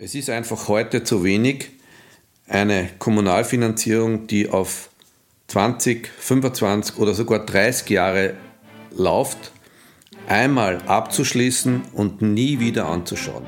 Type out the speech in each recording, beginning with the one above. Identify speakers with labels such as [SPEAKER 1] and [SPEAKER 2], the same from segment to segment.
[SPEAKER 1] Es ist einfach heute zu wenig, eine Kommunalfinanzierung, die auf 20, 25 oder sogar 30 Jahre läuft, einmal abzuschließen und nie wieder anzuschauen.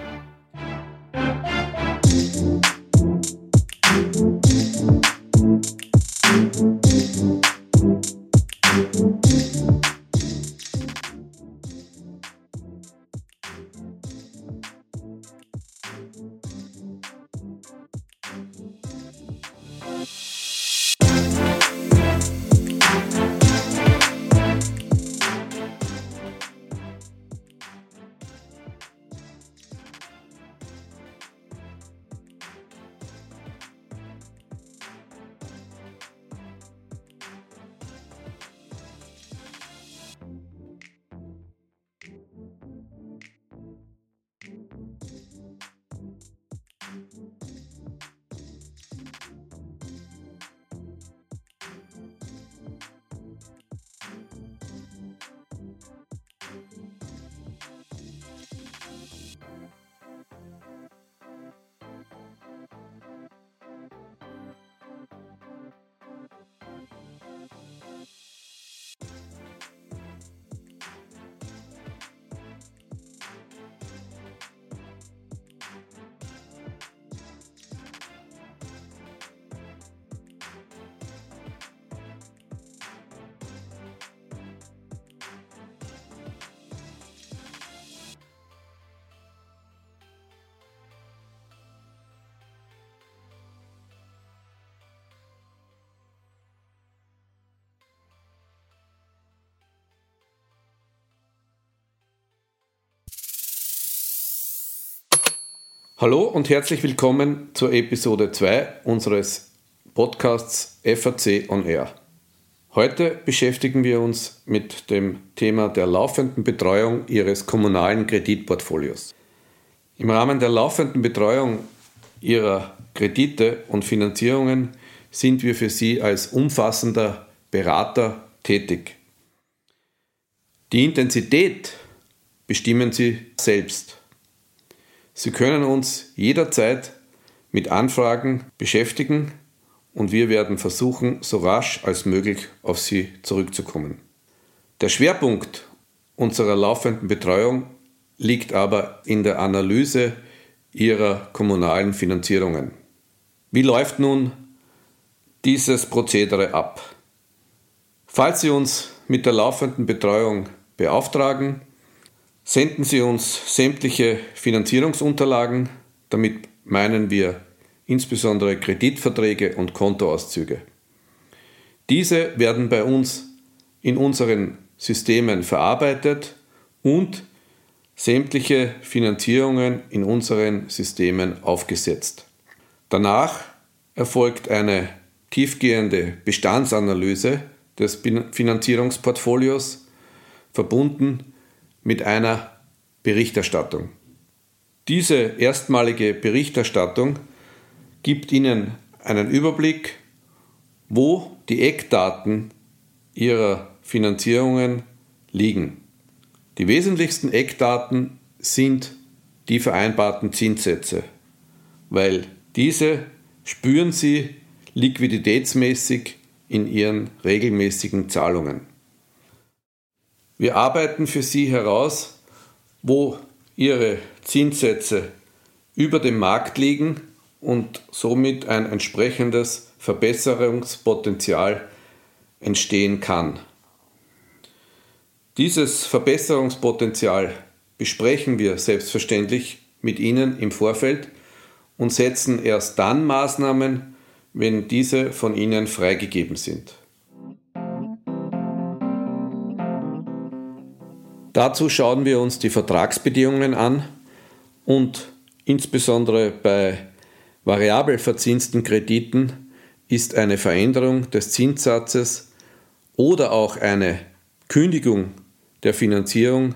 [SPEAKER 1] Hallo und herzlich willkommen zur Episode 2 unseres Podcasts FAC on Air. Heute beschäftigen wir uns mit dem Thema der laufenden Betreuung Ihres kommunalen Kreditportfolios. Im Rahmen der laufenden Betreuung Ihrer Kredite und Finanzierungen sind wir für Sie als umfassender Berater tätig. Die Intensität bestimmen Sie selbst. Sie können uns jederzeit mit Anfragen beschäftigen und wir werden versuchen, so rasch als möglich auf Sie zurückzukommen. Der Schwerpunkt unserer laufenden Betreuung liegt aber in der Analyse Ihrer kommunalen Finanzierungen. Wie läuft nun dieses Prozedere ab? Falls Sie uns mit der laufenden Betreuung beauftragen, Senden Sie uns sämtliche Finanzierungsunterlagen, damit meinen wir insbesondere Kreditverträge und Kontoauszüge. Diese werden bei uns in unseren Systemen verarbeitet und sämtliche Finanzierungen in unseren Systemen aufgesetzt. Danach erfolgt eine tiefgehende Bestandsanalyse des Finanzierungsportfolios, verbunden mit einer Berichterstattung. Diese erstmalige Berichterstattung gibt Ihnen einen Überblick, wo die Eckdaten Ihrer Finanzierungen liegen. Die wesentlichsten Eckdaten sind die vereinbarten Zinssätze, weil diese spüren Sie liquiditätsmäßig in Ihren regelmäßigen Zahlungen. Wir arbeiten für Sie heraus, wo Ihre Zinssätze über dem Markt liegen und somit ein entsprechendes Verbesserungspotenzial entstehen kann. Dieses Verbesserungspotenzial besprechen wir selbstverständlich mit Ihnen im Vorfeld und setzen erst dann Maßnahmen, wenn diese von Ihnen freigegeben sind. Dazu schauen wir uns die Vertragsbedingungen an und insbesondere bei variabel verzinsten Krediten ist eine Veränderung des Zinssatzes oder auch eine Kündigung der Finanzierung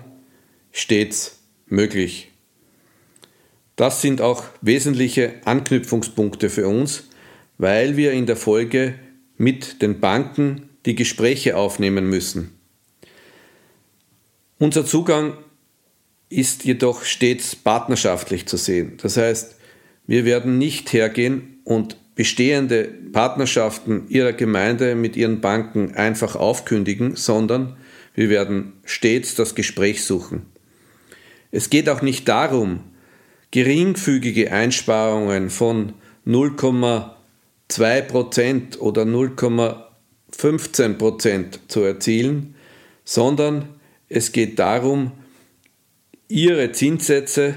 [SPEAKER 1] stets möglich. Das sind auch wesentliche Anknüpfungspunkte für uns, weil wir in der Folge mit den Banken die Gespräche aufnehmen müssen. Unser Zugang ist jedoch stets partnerschaftlich zu sehen. Das heißt, wir werden nicht hergehen und bestehende Partnerschaften Ihrer Gemeinde mit Ihren Banken einfach aufkündigen, sondern wir werden stets das Gespräch suchen. Es geht auch nicht darum, geringfügige Einsparungen von 0,2% oder 0,15% zu erzielen, sondern es geht darum, Ihre Zinssätze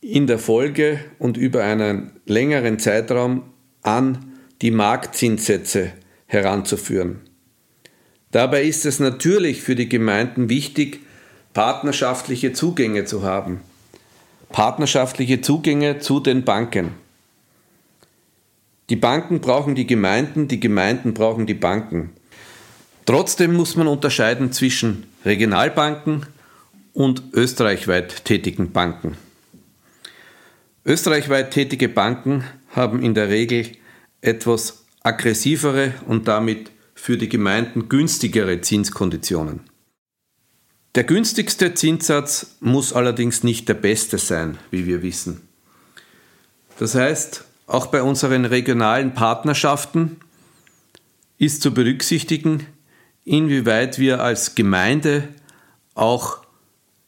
[SPEAKER 1] in der Folge und über einen längeren Zeitraum an die Marktzinssätze heranzuführen. Dabei ist es natürlich für die Gemeinden wichtig, partnerschaftliche Zugänge zu haben. Partnerschaftliche Zugänge zu den Banken. Die Banken brauchen die Gemeinden, die Gemeinden brauchen die Banken. Trotzdem muss man unterscheiden zwischen Regionalbanken und österreichweit tätigen Banken. Österreichweit tätige Banken haben in der Regel etwas aggressivere und damit für die Gemeinden günstigere Zinskonditionen. Der günstigste Zinssatz muss allerdings nicht der beste sein, wie wir wissen. Das heißt, auch bei unseren regionalen Partnerschaften ist zu berücksichtigen, inwieweit wir als Gemeinde auch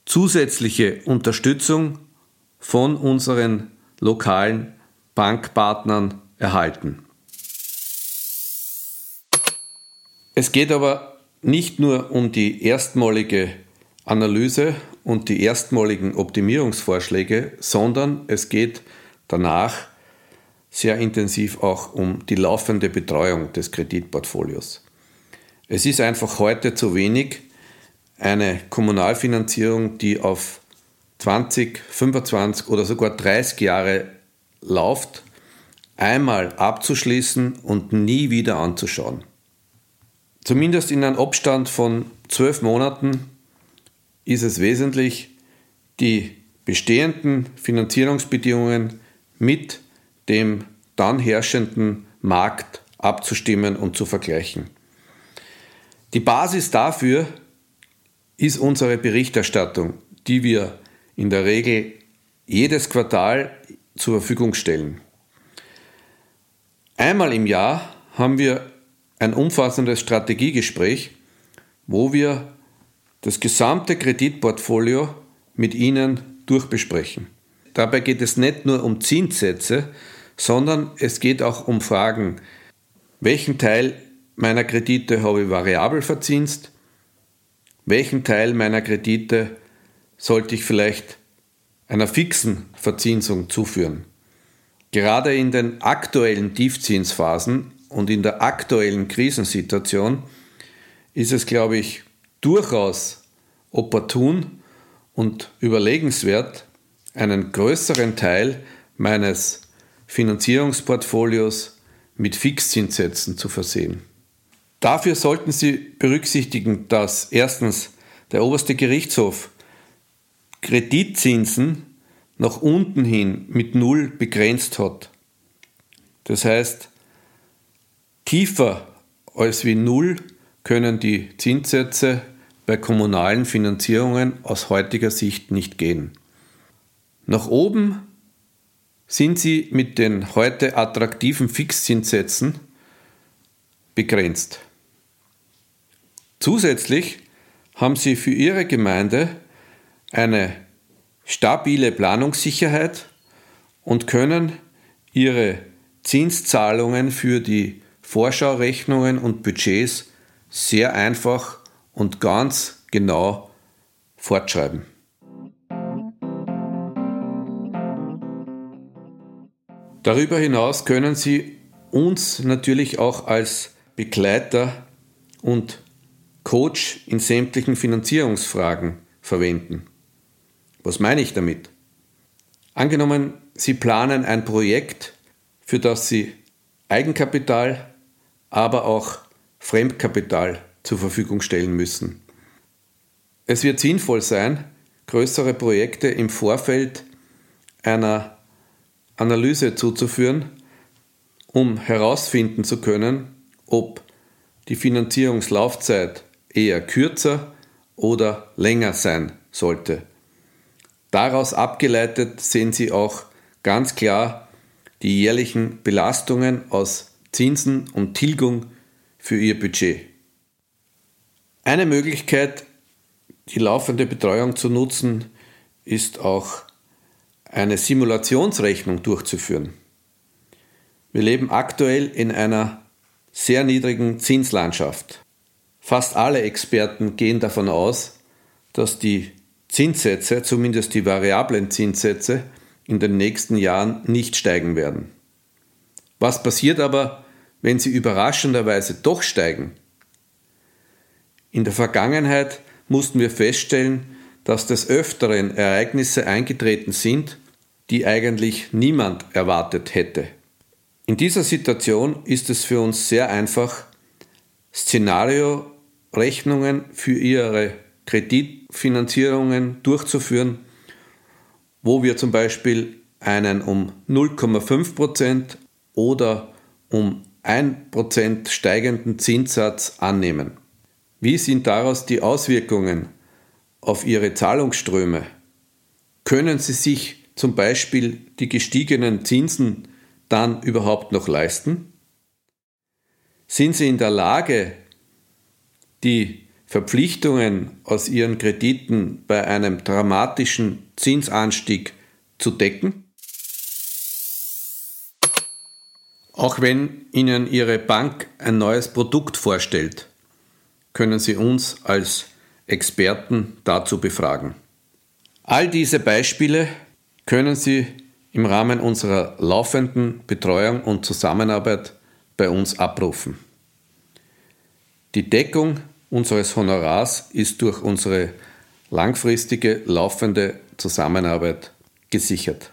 [SPEAKER 1] zusätzliche Unterstützung von unseren lokalen Bankpartnern erhalten. Es geht aber nicht nur um die erstmalige Analyse und die erstmaligen Optimierungsvorschläge, sondern es geht danach sehr intensiv auch um die laufende Betreuung des Kreditportfolios. Es ist einfach heute zu wenig eine Kommunalfinanzierung, die auf 20, 25 oder sogar 30 Jahre läuft, einmal abzuschließen und nie wieder anzuschauen. Zumindest in einem Abstand von zwölf Monaten ist es wesentlich, die bestehenden Finanzierungsbedingungen mit dem dann herrschenden Markt abzustimmen und zu vergleichen. Die Basis dafür ist unsere Berichterstattung, die wir in der Regel jedes Quartal zur Verfügung stellen. Einmal im Jahr haben wir ein umfassendes Strategiegespräch, wo wir das gesamte Kreditportfolio mit Ihnen durchbesprechen. Dabei geht es nicht nur um Zinssätze, sondern es geht auch um Fragen, welchen Teil meiner Kredite habe ich variabel verzinst, welchen Teil meiner Kredite sollte ich vielleicht einer fixen Verzinsung zuführen. Gerade in den aktuellen Tiefzinsphasen und in der aktuellen Krisensituation ist es, glaube ich, durchaus opportun und überlegenswert, einen größeren Teil meines Finanzierungsportfolios mit Fixzinssätzen zu versehen. Dafür sollten Sie berücksichtigen, dass erstens der oberste Gerichtshof Kreditzinsen nach unten hin mit Null begrenzt hat. Das heißt, tiefer als wie Null können die Zinssätze bei kommunalen Finanzierungen aus heutiger Sicht nicht gehen. Nach oben sind sie mit den heute attraktiven Fixzinssätzen begrenzt. Zusätzlich haben sie für ihre Gemeinde eine stabile Planungssicherheit und können ihre Zinszahlungen für die Vorschaurechnungen und Budgets sehr einfach und ganz genau fortschreiben. Darüber hinaus können Sie uns natürlich auch als Begleiter und Coach in sämtlichen Finanzierungsfragen verwenden. Was meine ich damit? Angenommen, Sie planen ein Projekt, für das Sie Eigenkapital, aber auch Fremdkapital zur Verfügung stellen müssen. Es wird sinnvoll sein, größere Projekte im Vorfeld einer Analyse zuzuführen, um herausfinden zu können, ob die Finanzierungslaufzeit eher kürzer oder länger sein sollte. Daraus abgeleitet sehen Sie auch ganz klar die jährlichen Belastungen aus Zinsen und Tilgung für ihr Budget. Eine Möglichkeit, die laufende Betreuung zu nutzen, ist auch eine Simulationsrechnung durchzuführen. Wir leben aktuell in einer sehr niedrigen Zinslandschaft. Fast alle Experten gehen davon aus, dass die Zinssätze, zumindest die variablen Zinssätze, in den nächsten Jahren nicht steigen werden. Was passiert aber, wenn sie überraschenderweise doch steigen? In der Vergangenheit mussten wir feststellen, dass des Öfteren Ereignisse eingetreten sind, die eigentlich niemand erwartet hätte. In dieser Situation ist es für uns sehr einfach, Szenario-Rechnungen für Ihre Kreditfinanzierungen durchzuführen, wo wir zum Beispiel einen um 0,5% oder um 1% steigenden Zinssatz annehmen. Wie sind daraus die Auswirkungen auf Ihre Zahlungsströme? Können Sie sich zum Beispiel die gestiegenen Zinsen dann überhaupt noch leisten? Sind Sie in der Lage, die Verpflichtungen aus Ihren Krediten bei einem dramatischen Zinsanstieg zu decken? Auch wenn Ihnen Ihre Bank ein neues Produkt vorstellt, können Sie uns als Experten dazu befragen. All diese Beispiele können Sie im Rahmen unserer laufenden Betreuung und Zusammenarbeit bei uns abrufen. Die Deckung unseres Honorars ist durch unsere langfristige laufende Zusammenarbeit gesichert.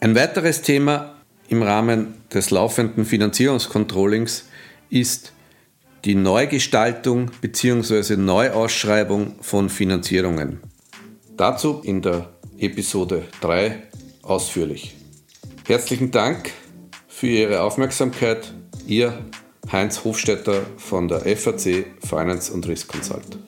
[SPEAKER 1] Ein weiteres Thema im Rahmen des laufenden Finanzierungskontrollings ist die Neugestaltung bzw. Neuausschreibung von Finanzierungen. Dazu in der Episode 3 ausführlich. Herzlichen Dank für Ihre Aufmerksamkeit. Ihr Heinz Hofstetter von der FAC Finance und Risk Consult.